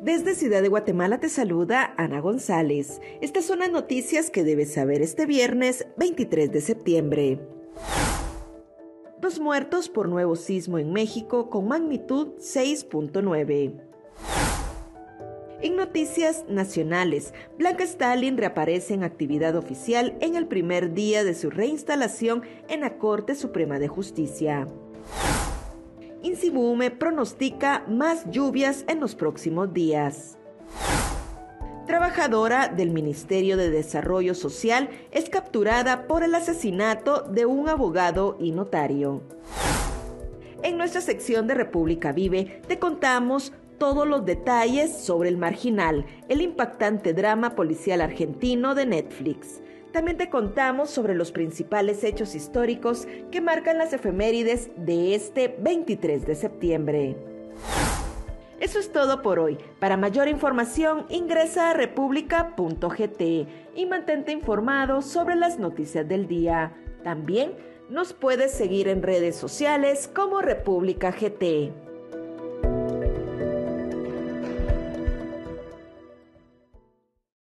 Desde Ciudad de Guatemala te saluda Ana González. Estas son las noticias que debes saber este viernes 23 de septiembre. Dos muertos por nuevo sismo en México con magnitud 6.9. En noticias nacionales, Blanca Stalin reaparece en actividad oficial en el primer día de su reinstalación en la Corte Suprema de Justicia. Insibume pronostica más lluvias en los próximos días. Trabajadora del Ministerio de Desarrollo Social es capturada por el asesinato de un abogado y notario. En nuestra sección de República Vive te contamos todos los detalles sobre El Marginal, el impactante drama policial argentino de Netflix. También te contamos sobre los principales hechos históricos que marcan las efemérides de este 23 de septiembre. Eso es todo por hoy. Para mayor información ingresa a república.gt y mantente informado sobre las noticias del día. También nos puedes seguir en redes sociales como República GT.